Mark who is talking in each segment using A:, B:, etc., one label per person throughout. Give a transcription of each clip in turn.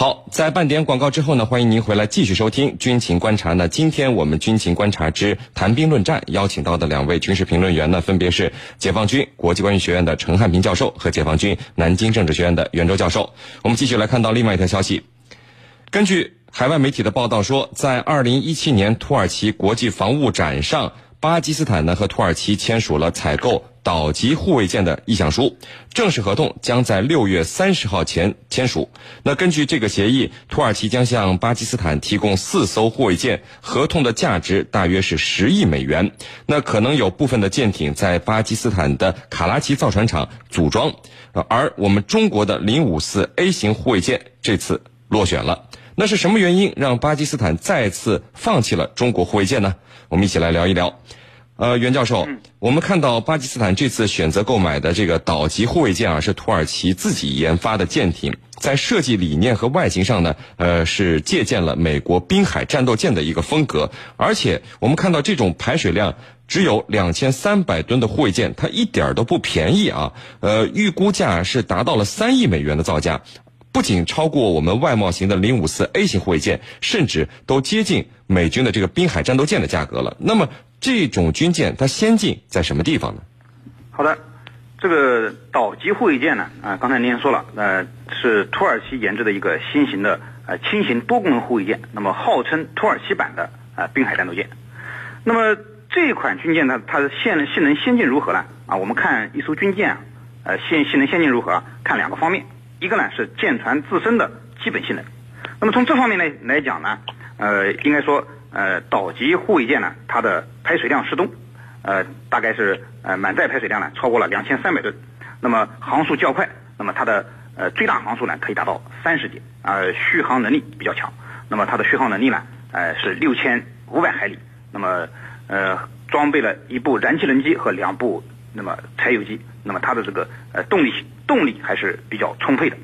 A: 好，在半点广告之后呢，欢迎您回来继续收听军情观察呢。今天我们军情观察之谈兵论战邀请到的两位军事评论员呢，分别是解放军国际关系学院的陈汉平教授和解放军南京政治学院的袁周教授。我们继续来看到另外一条消息，根据海外媒体的报道说，在二零一七年土耳其国际防务展上，巴基斯坦呢和土耳其签署了采购。岛级护卫舰的意向书，正式合同将在六月三十号前签署。那根据这个协议，土耳其将向巴基斯坦提供四艘护卫舰，合同的价值大约是十亿美元。那可能有部分的舰艇在巴基斯坦的卡拉奇造船厂组装，而我们中国的零五四 A 型护卫舰这次落选了。那是什么原因让巴基斯坦再次放弃了中国护卫舰呢？我们一起来聊一聊。呃，袁教授，我们看到巴基斯坦这次选择购买的这个岛级护卫舰啊，是土耳其自己研发的舰艇，在设计理念和外形上呢，呃，是借鉴了美国滨海战斗舰的一个风格。而且我们看到这种排水量只有两千三百吨的护卫舰，它一点都不便宜啊。呃，预估价是达到了三亿美元的造价，不仅超过我们外贸型的零五四 A 型护卫舰，甚至都接近美军的这个滨海战斗舰的价格了。那么。这种军舰它先进在什么地方呢？
B: 好的，这个岛级护卫舰呢，啊，刚才您也说了，呃，是土耳其研制的一个新型的呃轻型多功能护卫舰，那么号称土耳其版的啊滨海战斗舰。那么这款军舰呢，它的性能性能先进如何呢？啊，我们看一艘军舰啊，呃，性性能先进如何？看两个方面，一个呢是舰船自身的基本性能。那么从这方面来来讲呢，呃，应该说。呃，岛级护卫舰呢，它的排水量适中，呃，大概是呃满载排水量呢超过了两千三百吨，那么航速较快，那么它的呃最大航速呢可以达到三十节，呃续航能力比较强，那么它的续航能力呢呃是六千五百海里，那么呃装备了一部燃气轮机和两部那么柴油机，那么它的这个呃动力性动力还是比较充沛的，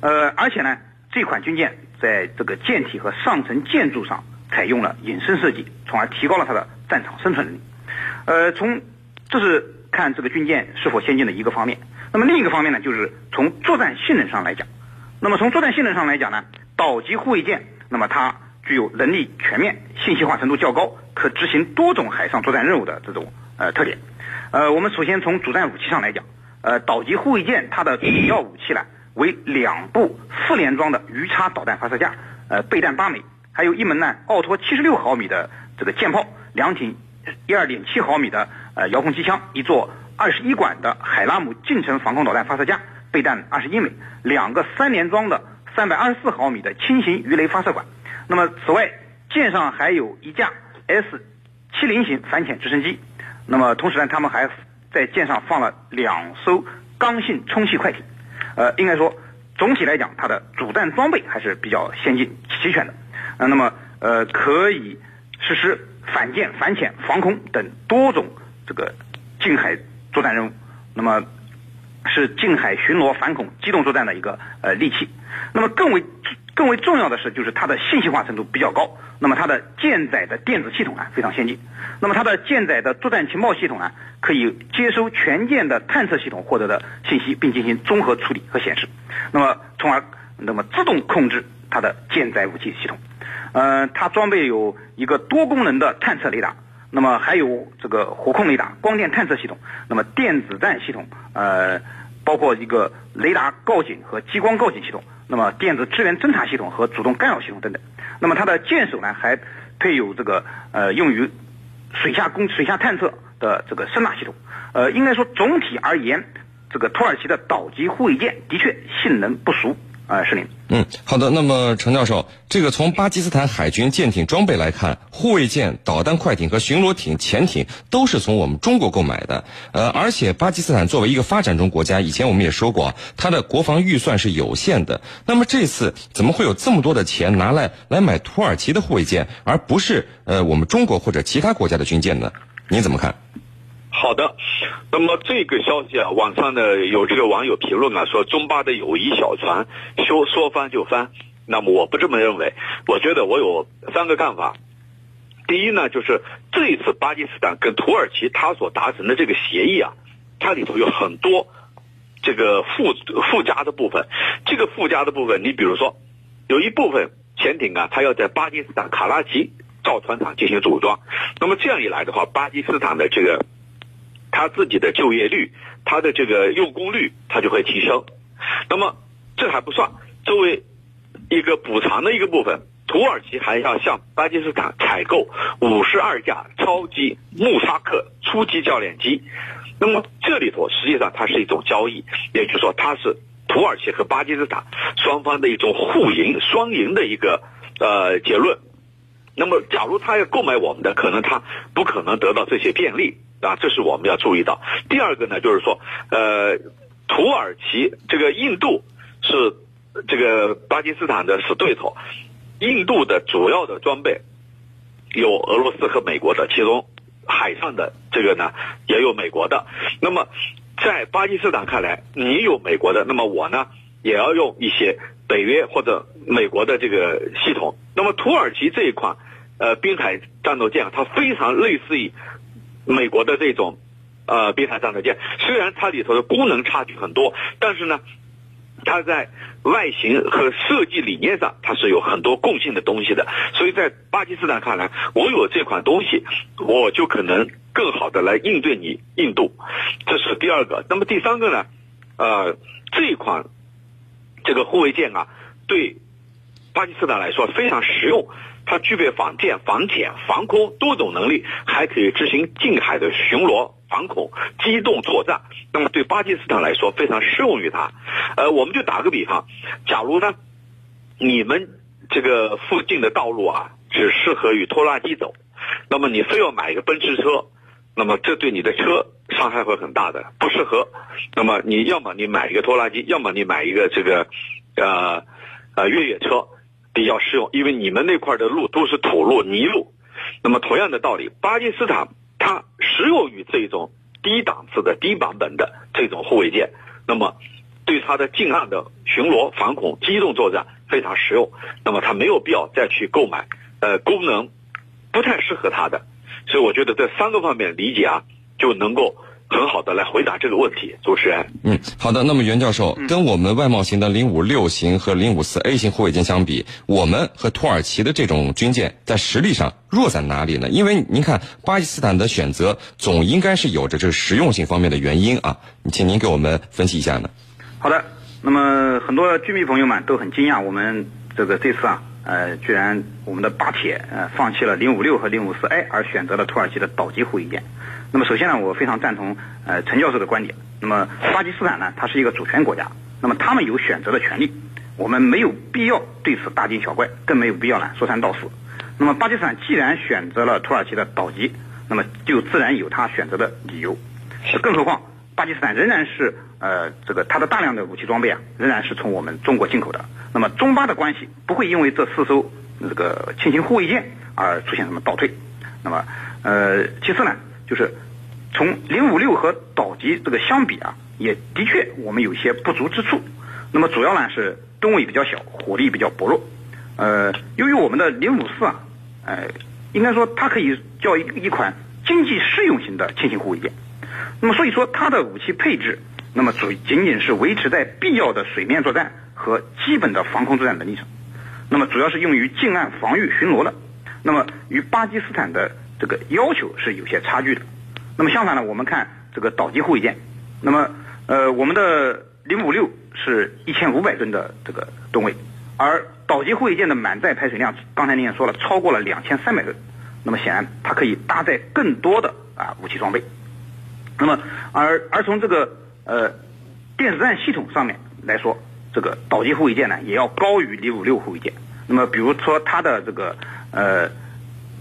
B: 呃而且呢这款军舰在这个舰体和上层建筑上。采用了隐身设计，从而提高了它的战场生存能力。呃，从这是看这个军舰是否先进的一个方面。那么另一个方面呢，就是从作战性能上来讲。那么从作战性能上来讲呢，岛级护卫舰，那么它具有能力全面、信息化程度较高、可执行多种海上作战任务的这种呃特点。呃，我们首先从主战武器上来讲，呃，岛级护卫舰它的主要武器呢为两部四连装的鱼叉导弹发射架，呃，备弹八枚。还有一门呢，奥托七十六毫米的这个舰炮，两挺一二点七毫米的呃遥控机枪，一座二十一管的海拉姆近程防空导弹发射架，备弹二十一枚，两个三连装的三百二十四毫米的轻型鱼雷发射管。那么此外，舰上还有一架 S 七零型反潜直升机。那么同时呢，他们还在舰上放了两艘刚性充气快艇。呃，应该说总体来讲，它的主战装备还是比较先进齐全的。啊，那么呃，可以实施反舰、反潜、防空等多种这个近海作战任务。那么是近海巡逻、反恐、机动作战的一个呃利器。那么更为更为重要的是，就是它的信息化程度比较高。那么它的舰载的电子系统啊非常先进。那么它的舰载的作战情报系统啊，可以接收全舰的探测系统获得的信息，并进行综合处理和显示。那么从而那么自动控制它的舰载武器系统。呃，它装备有一个多功能的探测雷达，那么还有这个火控雷达、光电探测系统，那么电子战系统，呃，包括一个雷达告警和激光告警系统，那么电子支援侦察系统和主动干扰系统等等。那么它的舰首呢，还配有这个呃用于水下攻水下探测的这个声纳系统。呃，应该说总体而言，这个土耳其的岛级护卫舰的确性能不俗。啊，是您。
A: 嗯，好的。那么，程教授，这个从巴基斯坦海军舰艇装备来看，护卫舰、导弹快艇和巡逻艇、潜艇都是从我们中国购买的。呃，而且巴基斯坦作为一个发展中国家，以前我们也说过，它的国防预算是有限的。那么这次怎么会有这么多的钱拿来来买土耳其的护卫舰，而不是呃我们中国或者其他国家的军舰呢？您怎么看？
C: 好的，那么这个消息啊，网上呢有这个网友评论啊，说中巴的友谊小船说说翻就翻。那么我不这么认为，我觉得我有三个看法。第一呢，就是这一次巴基斯坦跟土耳其他所达成的这个协议啊，它里头有很多这个附附加的部分。这个附加的部分，你比如说有一部分潜艇啊，它要在巴基斯坦卡拉奇造船厂进行组装。那么这样一来的话，巴基斯坦的这个他自己的就业率，他的这个用工率，它就会提升。那么这还不算，作为一个补偿的一个部分，土耳其还要向巴基斯坦采购五十二架超级穆萨克初级教练机。那么这里头实际上它是一种交易，也就是说它是土耳其和巴基斯坦双方的一种互赢、双赢的一个呃结论。那么假如他要购买我们的，可能他不可能得到这些便利啊，这是我们要注意到。第二个呢，就是说呃，土耳其这个印度是这个巴基斯坦的死对头，印度的主要的装备有俄罗斯和美国的，其中海上的这个呢也有美国的。那么在巴基斯坦看来，你有美国的，那么我呢也要用一些北约或者美国的这个系统。那么土耳其这一款呃滨海战斗舰，它非常类似于美国的这种呃滨海战斗舰，虽然它里头的功能差距很多，但是呢，它在外形和设计理念上，它是有很多共性的东西的。所以在巴基斯坦看来，我有这款东西，我就可能更好的来应对你印度，这是第二个。那么第三个呢？呃，这款这个护卫舰啊，对巴基斯坦来说非常实用。它具备反舰、反潜、防空多种能力，还可以执行近海的巡逻、反恐、机动作战。那么对巴基斯坦来说非常适用于它。呃，我们就打个比方，假如呢，你们这个附近的道路啊只适合于拖拉机走，那么你非要买一个奔驰车，那么这对你的车伤害会很大的，不适合。那么你要么你买一个拖拉机，要么你买一个这个呃呃越野车。比较适用，因为你们那块的路都是土路、泥路。那么同样的道理，巴基斯坦它适用于这种低档次的低版本的这种护卫舰，那么对它的近岸的巡逻、反恐、机动作战非常实用。那么它没有必要再去购买，呃，功能不太适合它的。所以我觉得这三个方面理解啊，就能够。很好的来回答这个问题，主持人。
A: 嗯，好的。那么袁教授，跟我们外贸型的零五六型和零五四 A 型护卫舰相比，我们和土耳其的这种军舰在实力上弱在哪里呢？因为您看，巴基斯坦的选择总应该是有着这个实用性方面的原因啊，请您给我们分析一下呢。
B: 好的，那么很多居民朋友们都很惊讶，我们这个这次啊，呃，居然我们的巴铁呃放弃了零五六和零五四 A，而选择了土耳其的岛级护卫舰。那么首先呢，我非常赞同呃陈教授的观点。那么巴基斯坦呢，它是一个主权国家，那么他们有选择的权利，我们没有必要对此大惊小怪，更没有必要呢说三道四。那么巴基斯坦既然选择了土耳其的岛级，那么就自然有他选择的理由。更何况巴基斯坦仍然是呃这个它的大量的武器装备啊，仍然是从我们中国进口的。那么中巴的关系不会因为这四艘这个轻型护卫舰而出现什么倒退。那么呃其次呢？就是从零五六和岛级这个相比啊，也的确我们有些不足之处。那么主要呢是吨位比较小，火力比较薄弱。呃，由于我们的零五四啊，呃，应该说它可以叫一一款经济适用型的轻型护卫舰。那么所以说它的武器配置，那么主仅仅是维持在必要的水面作战和基本的防空作战能力上。那么主要是用于近岸防御巡逻的。那么与巴基斯坦的这个要求是有些差距的。那么相反呢，我们看这个岛级护卫舰，那么呃，我们的零五六是一千五百吨的这个吨位，而岛级护卫舰的满载排水量，刚才您也说了，超过了两千三百吨。那么显然，它可以搭载更多的啊武器装备。那么而而从这个呃电子战系统上面来说，这个岛级护卫舰呢，也要高于零五六护卫舰。那么比如说它的这个呃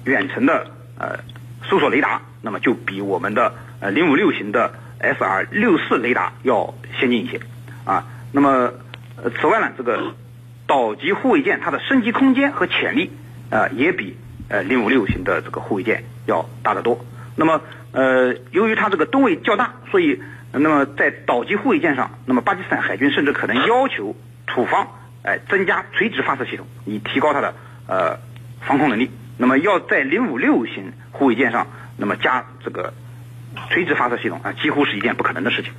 B: 远程的呃，搜索雷达，那么就比我们的呃零五六型的 SR 六四雷达要先进一些，啊，那么呃此外呢，这个岛级护卫舰它的升级空间和潜力，啊也比呃零五六型的这个护卫舰要大得多。那么呃由于它这个吨位较大，所以那么在岛级护卫舰上，那么巴基斯坦海军甚至可能要求土方哎增加垂直发射系统，以提高它的呃防空能力。那么要在零五六型护卫舰上，那么加这个垂直发射系统啊，几乎是一件不可能的事情。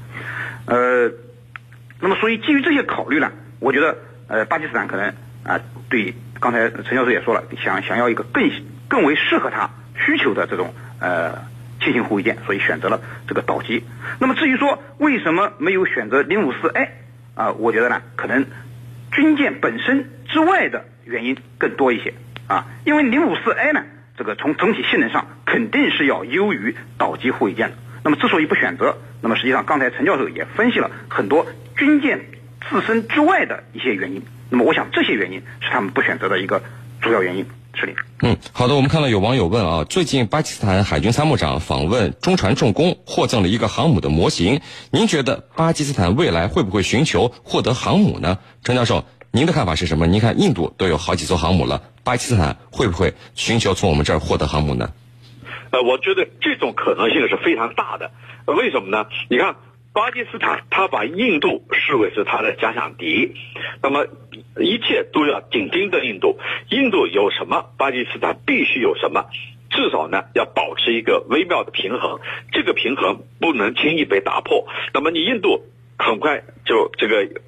B: 呃，那么所以基于这些考虑呢，我觉得呃，巴基斯坦可能啊，对，刚才陈教授也说了，想想要一个更更为适合他需求的这种呃轻型护卫舰，所以选择了这个岛级。那么至于说为什么没有选择零五四 A 啊，我觉得呢，可能军舰本身之外的原因更多一些啊，因为零五四 A 呢，这个从整体性能上肯定是要优于岛级护卫舰的。那么之所以不选择，那么实际上刚才陈教授也分析了很多军舰自身之外的一些原因。那么我想这些原因是他们不选择的一个主要原因。是的。
A: 嗯，好的。我们看到有网友问啊，最近巴基斯坦海军参谋长访问中船重工，获赠了一个航母的模型。您觉得巴基斯坦未来会不会寻求获得航母呢？陈教授，您的看法是什么？您看印度都有好几艘航母了，巴基斯坦会不会寻求从我们这儿获得航母呢？
C: 呃，我觉得这种可能性是非常大的。为什么呢？你看，巴基斯坦他把印度视为是他的假想敌，那么一切都要紧盯着印度。印度有什么，巴基斯坦必须有什么，至少呢要保持一个微妙的平衡。这个平衡不能轻易被打破。那么你印度很快就这个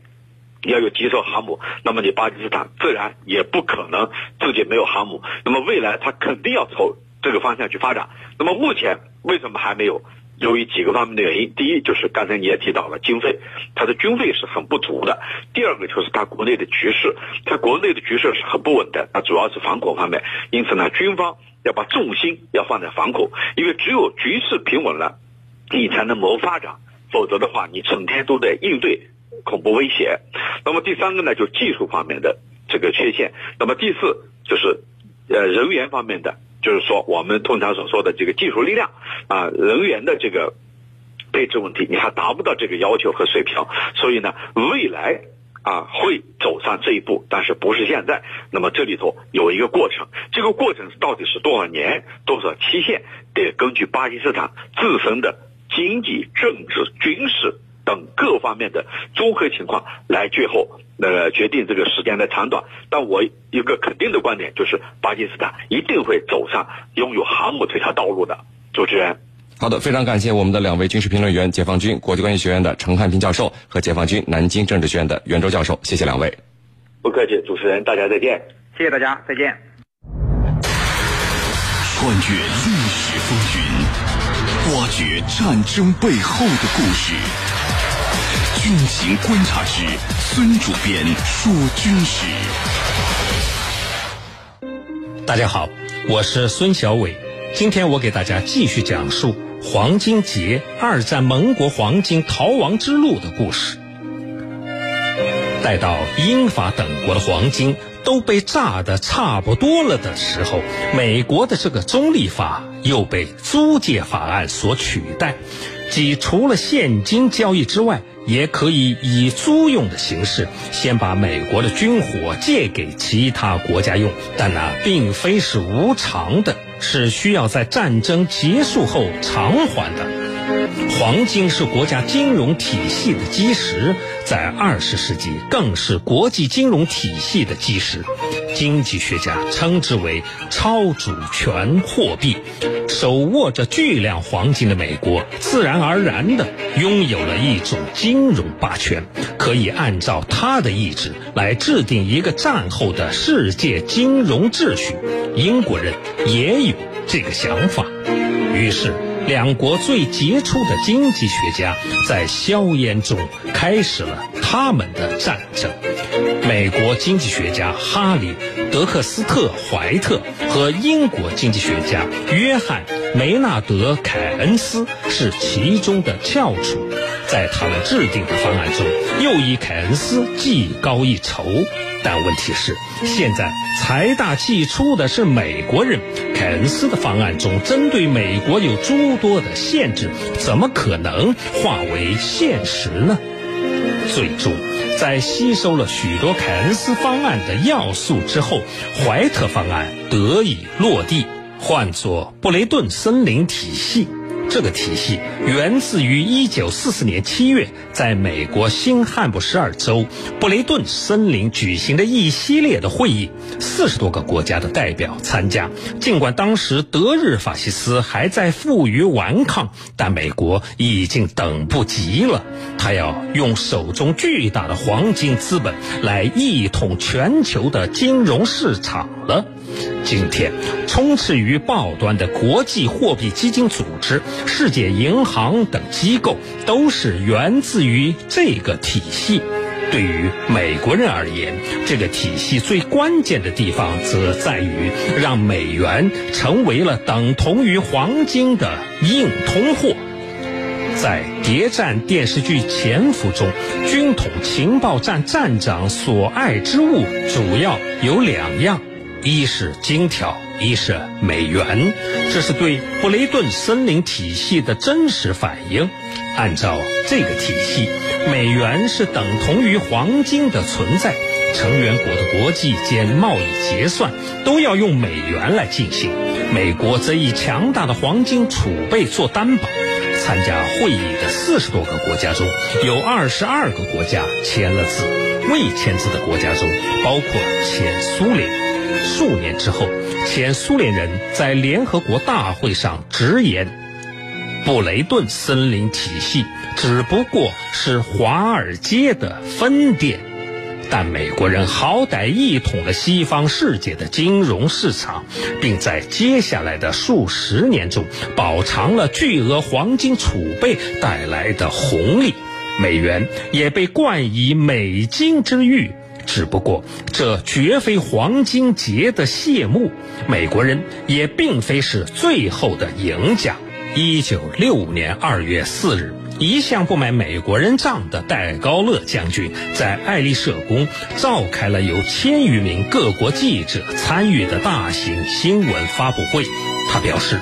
C: 要有几艘航母，那么你巴基斯坦自然也不可能自己没有航母。那么未来它肯定要朝这个方向去发展。那么目前为什么还没有？由于几个方面的原因，第一就是刚才你也提到了经费，它的军费是很不足的；第二个就是它国内的局势，它国内的局势是很不稳的，它主要是反恐方面。因此呢，军方要把重心要放在反恐，因为只有局势平稳了，你才能谋发展，否则的话，你整天都在应对恐怖威胁。那么第三个呢，就技术方面的这个缺陷；那么第四就是呃人员方面的。就是说，我们通常所说的这个技术力量啊，人员的这个配置问题，你还达不到这个要求和水平，所以呢，未来啊会走上这一步，但是不是现在。那么这里头有一个过程，这个过程到底是多少年、多少期限，得根据巴基斯坦自身的经济、政治、军事。等各方面的综合情况来最后呃决定这个时间的长短。但我一个肯定的观点就是，巴基斯坦一定会走上拥有航母这条道路的。主持人，
A: 好的，非常感谢我们的两位军事评论员，解放军国际关系学院的陈汉平教授和解放军南京政治学院的袁周教授，谢谢两位。
C: 不客气，主持人，大家再见。
B: 谢谢大家，再见。
D: 穿越历史风云，挖掘战争背后的故事。军情观察师孙主编说军事。
E: 大家好，我是孙小伟。今天我给大家继续讲述黄金节二战盟国黄金逃亡之路的故事。待到英法等国的黄金都被炸得差不多了的时候，美国的这个中立法又被租借法案所取代，即除了现金交易之外。也可以以租用的形式，先把美国的军火借给其他国家用，但那并非是无偿的，是需要在战争结束后偿还的。黄金是国家金融体系的基石，在二十世纪更是国际金融体系的基石。经济学家称之为超主权货币。手握着巨量黄金的美国，自然而然地拥有了一种金融霸权，可以按照他的意志来制定一个战后的世界金融秩序。英国人也有这个想法，于是。两国最杰出的经济学家在硝烟中开始了他们的战争。美国经济学家哈里·德克斯特·怀特和英国经济学家约翰·梅纳德·凯恩斯是其中的翘楚，在他们制定的方案中，又以凯恩斯技高一筹。但问题是，现在财大气粗的是美国人。凯恩斯的方案中，针对美国有诸多的限制，怎么可能化为现实呢？最终，在吸收了许多凯恩斯方案的要素之后，怀特方案得以落地，换作布雷顿森林体系。这个体系源自于1944年7月，在美国新罕布什尔州布雷顿森林举行的一系列的会议，四十多个国家的代表参加。尽管当时德日法西斯还在负隅顽抗，但美国已经等不及了，他要用手中巨大的黄金资本来一统全球的金融市场了。今天，充斥于报端的国际货币基金组织、世界银行等机构，都是源自于这个体系。对于美国人而言，这个体系最关键的地方，则在于让美元成为了等同于黄金的硬通货。在谍战电视剧《潜伏》中，军统情报站站长所爱之物主要有两样。一是金条，一是美元，这是对布雷顿森林体系的真实反应。按照这个体系，美元是等同于黄金的存在，成员国的国际间贸易结算都要用美元来进行。美国则以强大的黄金储备做担保。参加会议的四十多个国家中有二十二个国家签了字，未签字的国家中包括前苏联。数年之后，前苏联人在联合国大会上直言：“布雷顿森林体系只不过是华尔街的分店，但美国人好歹一统了西方世界的金融市场，并在接下来的数十年中饱尝了巨额黄金储备带来的红利，美元也被冠以美金之誉。”只不过，这绝非黄金节的谢幕，美国人也并非是最后的赢家。一九六五年二月四日，一向不买美国人账的戴高乐将军在爱丽舍宫召开了有千余名各国记者参与的大型新闻发布会。他表示，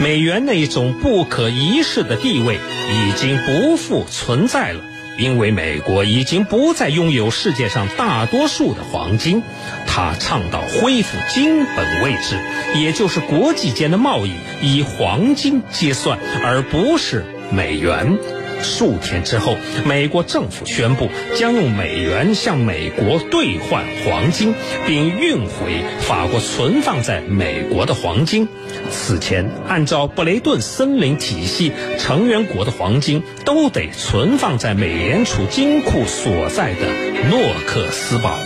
E: 美元那种不可一世的地位已经不复存在了。因为美国已经不再拥有世界上大多数的黄金，他倡导恢复金本位制，也就是国际间的贸易以黄金结算，而不是美元。数天之后，美国政府宣布将用美元向美国兑换黄金，并运回法国存放在美国的黄金。此前，按照布雷顿森林体系，成员国的黄金都得存放在美联储金库所在的诺克斯堡。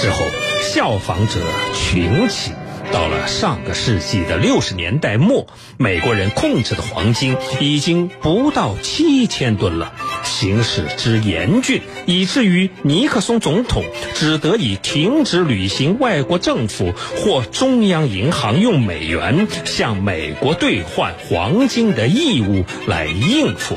E: 之后，效仿者群起。到了上个世纪的六十年代末，美国人控制的黄金已经不到七千吨了，形势之严峻，以至于尼克松总统只得以停止履行外国政府或中央银行用美元向美国兑换黄金的义务来应付。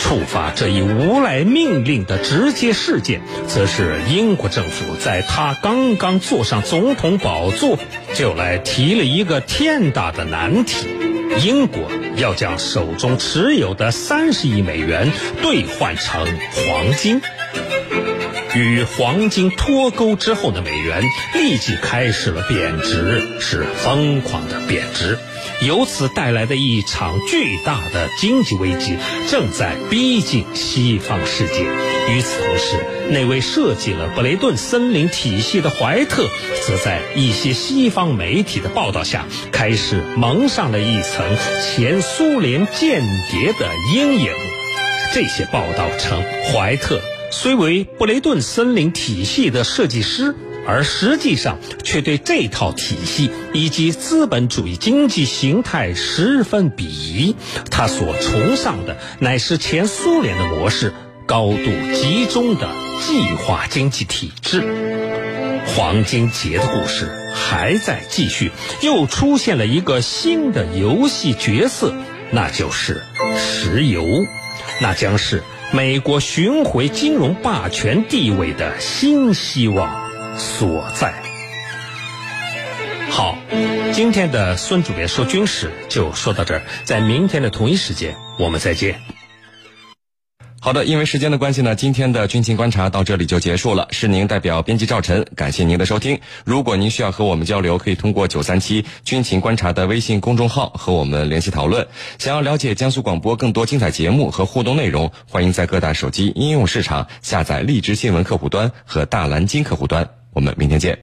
E: 触发这一无赖命令的直接事件，则是英国政府在他刚刚坐上总统宝座，就来提了一个天大的难题：英国要将手中持有的三十亿美元兑换成黄金。与黄金脱钩之后的美元立即开始了贬值，是疯狂的贬值。由此带来的一场巨大的经济危机正在逼近西方世界。与此同时，那位设计了布雷顿森林体系的怀特，则在一些西方媒体的报道下，开始蒙上了一层前苏联间谍的阴影。这些报道称，怀特。虽为布雷顿森林体系的设计师，而实际上却对这套体系以及资本主义经济形态十分鄙夷。他所崇尚的乃是前苏联的模式，高度集中的计划经济体制。黄金节的故事还在继续，又出现了一个新的游戏角色，那就是石油，那将是。美国寻回金融霸权地位的新希望所在。好，今天的孙主编说军事就说到这儿，在明天的同一时间我们再见。
A: 好的，因为时间的关系呢，今天的军情观察到这里就结束了。是您代表编辑赵晨，感谢您的收听。如果您需要和我们交流，可以通过九三七军情观察的微信公众号和我们联系讨论。想要了解江苏广播更多精彩节目和互动内容，欢迎在各大手机应用市场下载荔枝新闻客户端和大蓝鲸客户端。我们明天见。